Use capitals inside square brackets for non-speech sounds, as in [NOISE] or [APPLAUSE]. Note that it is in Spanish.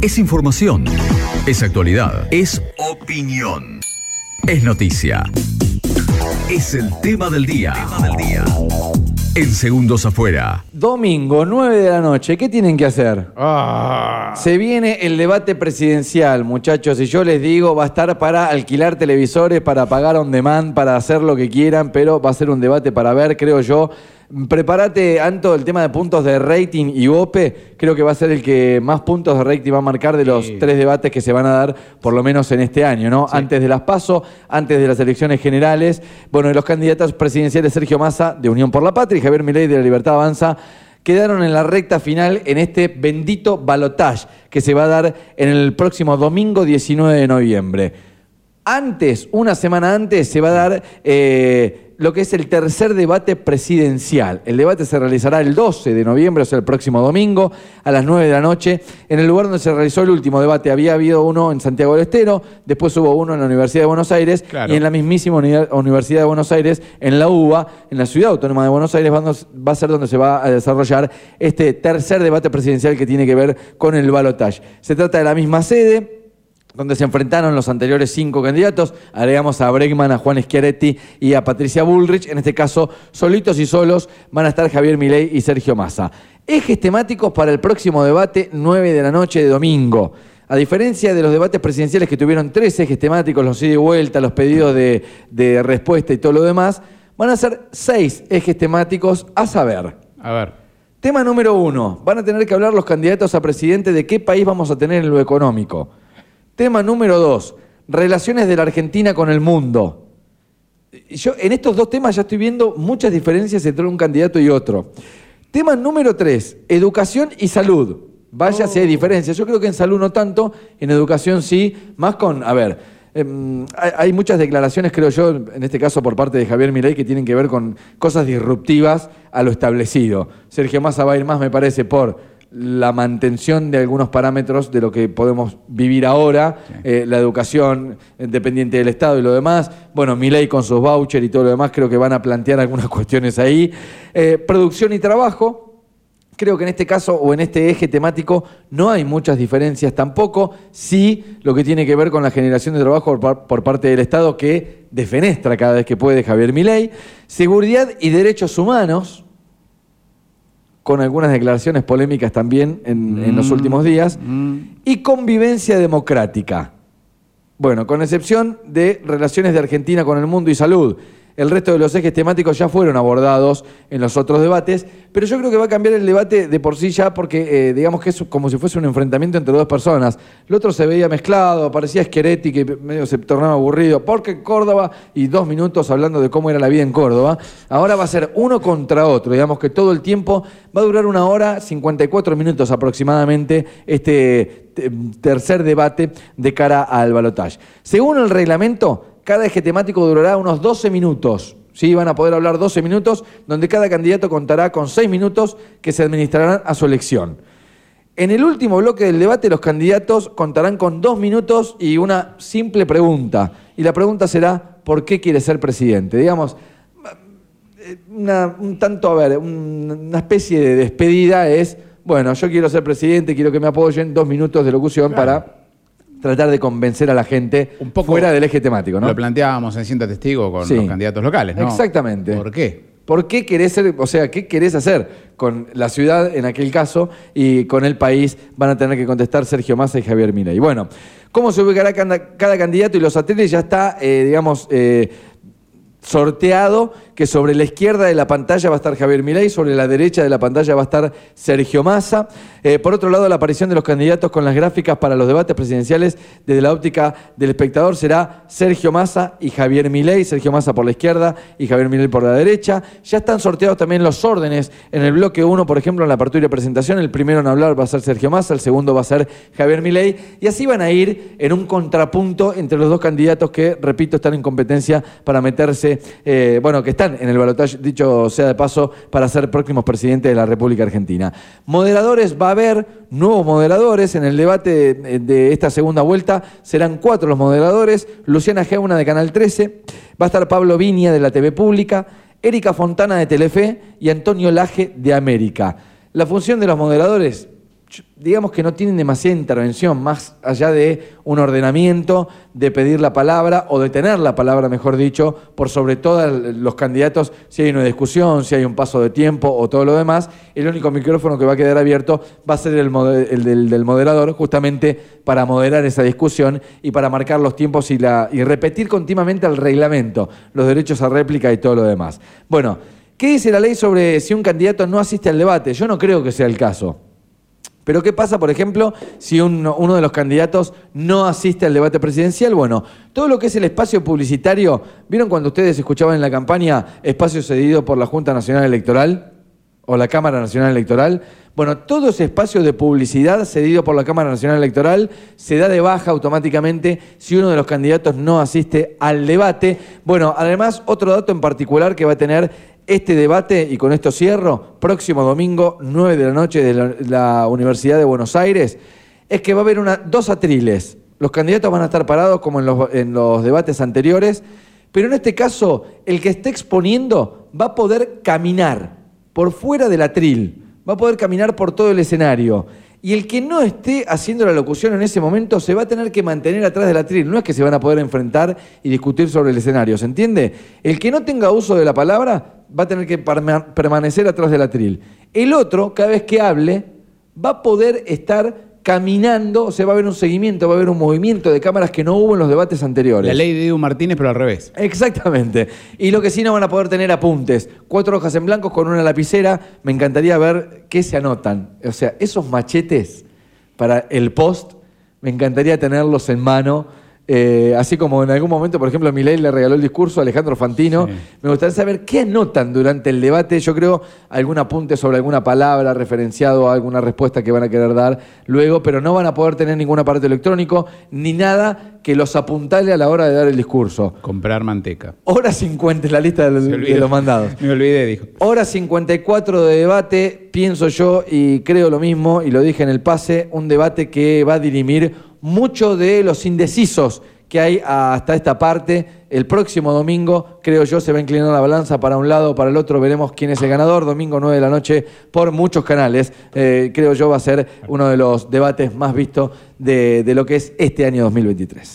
Es información. Es actualidad. Es opinión. Es noticia. Es el tema del día. En segundos afuera. Domingo, 9 de la noche, ¿qué tienen que hacer? Ah. Se viene el debate presidencial, muchachos, y yo les digo, va a estar para alquilar televisores, para pagar on demand, para hacer lo que quieran, pero va a ser un debate para ver, creo yo. Prepárate, Anto, el tema de puntos de rating y OPE, creo que va a ser el que más puntos de rating va a marcar de los Sí. tres debates que se van a dar, por lo menos en este año, ¿no? Antes de las PASO, antes de las elecciones generales. Bueno, de los candidatos presidenciales Sergio Massa, de Unión por la Patria, y Javier Milei, de la Libertad Avanza, quedaron en la recta final en este bendito balotage que se va a dar en el próximo domingo 19 de noviembre. Antes, una semana antes, se va a dar eh, lo que es el tercer debate presidencial. El debate se realizará el 12 de noviembre, o sea, el próximo domingo, a las 9 de la noche, en el lugar donde se realizó el último debate. Había habido uno en Santiago del Estero, después hubo uno en la Universidad de Buenos Aires Claro. y en la mismísima Uni- Universidad de Buenos Aires, en la UBA, en la Ciudad Autónoma de Buenos Aires, va a- va a ser donde se va a desarrollar este tercer debate presidencial que tiene que ver con el balotaje. Se trata de la misma sede, donde se enfrentaron los anteriores cinco candidatos. Agregamos a Bregman, a Juan Schiaretti y a Patricia Bullrich. En este caso, solitos y solos van a estar Javier Milei y Sergio Massa. Ejes temáticos para el próximo debate, 9 de la noche de domingo. A diferencia de los debates presidenciales que tuvieron tres ejes temáticos, los ida y vuelta, los pedidos de, de respuesta y todo lo demás, van a ser seis ejes temáticos a saber. A ver. Tema número uno. Van a tener que hablar los candidatos a presidente de qué país vamos a tener en lo económico. Tema número dos. Relaciones de la Argentina con el mundo. Yo en estos dos temas ya estoy viendo muchas diferencias entre un candidato y otro. Tema número tres. Educación y salud. Vaya si hay diferencias. Yo creo que en salud no tanto, en educación sí. Más con, a ver, em, hay, hay muchas declaraciones, creo yo, en este caso por parte de Javier Milei, que tienen que ver con cosas disruptivas a lo establecido. Sergio Massa va a ir más, me parece, por la mantención de algunos parámetros de lo que podemos vivir ahora, eh, la educación dependiente del Estado y lo demás. Bueno, Milei con sus vouchers y todo lo demás, creo que van a plantear algunas [LAUGHS] cuestiones ahí. Eh, producción y trabajo, Creo que en este caso o en este eje temático no hay muchas diferencias tampoco. Sí, lo que tiene que ver con la generación de trabajo por, por parte del Estado que defenestra cada vez que puede Javier Milei. Seguridad y derechos humanos, con algunas declaraciones polémicas también en, en los últimos días. Y convivencia democrática. Bueno, con excepción de relaciones de Argentina con el mundo y salud. El resto de los ejes temáticos ya fueron abordados en los otros debates, pero yo creo que va a cambiar el debate de por sí ya porque eh, digamos que es como si fuese un enfrentamiento entre dos personas. El otro se veía mezclado, parecía Scheretti que medio se tornaba aburrido, porque Córdoba y dos minutos hablando de cómo era la vida en Córdoba. Ahora va a ser uno contra otro, digamos que todo el tiempo va a durar una hora, 54 minutos aproximadamente este te- tercer debate de cara al balotaje. Según el reglamento, cada eje temático durará unos 12 minutos. Sí, van a poder hablar 12 minutos, donde cada candidato contará con 6 minutos que se administrarán a su elección. En el último bloque del debate, los candidatos contarán con dos minutos y una simple pregunta. Y la pregunta será, ¿por qué quiere ser presidente? Digamos, una, un tanto, a ver, un- una especie de despedida es, bueno, yo quiero ser presidente, quiero que me apoyen, dos minutos de locución para tratar de convencer a la gente Un poco fuera del eje temático, ¿no? Lo planteábamos en Cinta Testigo con Sí. los candidatos locales, ¿no? Exactamente. ¿Por qué? ¿Por qué querés ser, o sea, qué querés hacer con la ciudad en aquel caso y con el país? Van a tener que contestar Sergio Massa y Javier Milei. Bueno, ¿cómo se ubicará cada, cada candidato y los satélites? Ya está, eh, digamos, eh, sorteado que sobre la izquierda de la pantalla va a estar Javier Milei, sobre la derecha de la pantalla va a estar Sergio Massa. Eh, por otro lado, la aparición de los candidatos con las gráficas para los debates presidenciales desde la óptica del espectador será Sergio Massa y Javier Milei, Sergio Massa por la izquierda y Javier Milei por la derecha. Ya están sorteados también los órdenes en el bloque 1, por ejemplo, en la apertura y presentación, el primero en hablar va a ser Sergio Massa, el segundo va a ser Javier Milei y así van a ir en un contrapunto entre los dos candidatos que, repito, están en competencia para meterse, eh, bueno, que están en el balotaje, dicho sea de paso, para ser próximos presidentes de la República Argentina. Moderadores va a haber nuevos moderadores en el debate de, de esta segunda vuelta. Serán cuatro los moderadores. Luciana Geuna de Canal 13. Va a estar Pablo Viña de la TV Pública. Erika Fontana de Telefe y Antonio Laje de América. La función de los moderadores digamos que no tienen demasiada intervención, más allá de un ordenamiento, de pedir la palabra o de tener la palabra, mejor dicho, por sobre todos los candidatos, si hay una discusión, si hay un paso de tiempo o todo lo demás, el único micrófono que va a quedar abierto va a ser el, del, moderador, justamente para moderar esa discusión y para marcar los tiempos y, y repetir continuamente el reglamento, los derechos a réplica y todo lo demás. Bueno, ¿qué dice la ley sobre si un candidato no asiste al debate? Yo no creo que sea el caso. Pero ¿qué pasa, por ejemplo, si uno, de los candidatos no asiste al debate presidencial? Bueno, todo lo que es el espacio publicitario, ¿vieron cuando ustedes escuchaban en la campaña espacio cedido por la Junta Nacional Electoral o la Cámara Nacional Electoral? Bueno, todo ese espacio de publicidad cedido por la Cámara Nacional Electoral se da de baja automáticamente si uno de los candidatos no asiste al debate. Bueno, además, otro dato en particular que va a tener este debate, y con esto cierro, próximo domingo, 9 de la noche de la, Universidad de Buenos Aires, es que va a haber dos atriles. Los candidatos van a estar parados como en los, en los debates anteriores, pero en este caso, el que esté exponiendo va a poder caminar por fuera del atril, va a poder caminar por todo el escenario. Y el que no esté haciendo la locución en ese momento se va a tener que mantener atrás del atril. No es que se van a poder enfrentar y discutir sobre el escenario, ¿se entiende? El que no tenga uso de la palabra va a tener que perma- permanecer atrás del atril. El otro, cada vez que hable, va a poder estar caminando, o sea, va a haber un seguimiento, va a haber un movimiento de cámaras que no hubo en los debates anteriores. La ley de Edu Martínez, pero al revés. Exactamente. Y lo que sí no van a poder tener apuntes. Cuatro hojas en blanco con una lapicera. Me encantaría ver qué se anotan. O sea, esos machetes para el post, me encantaría tenerlos en mano. Eh, así como en algún momento, por ejemplo, Milei le regaló el discurso a Alejandro Fantino. Sí. Me gustaría saber qué anotan durante el debate. Yo creo algún apunte sobre alguna palabra referenciado a alguna respuesta que van a querer dar luego, pero no van a poder tener ningún aparato electrónico ni nada que los apuntale a la hora de dar el discurso. Comprar manteca. Hora 50 es la lista de, de los mandados. [LAUGHS] Me olvidé, dijo. Hora 54 de debate, pienso yo y creo lo mismo, y lo dije en el pase, un debate que va a dirimir mucho de los indecisos que hay hasta esta parte. El próximo domingo, creo yo, se va a inclinar la balanza para un lado o para el otro. Veremos quién es el ganador. Domingo 9 de la noche por muchos canales. Eh, creo yo va a ser uno de los debates más vistos de, de lo que es este año 2023.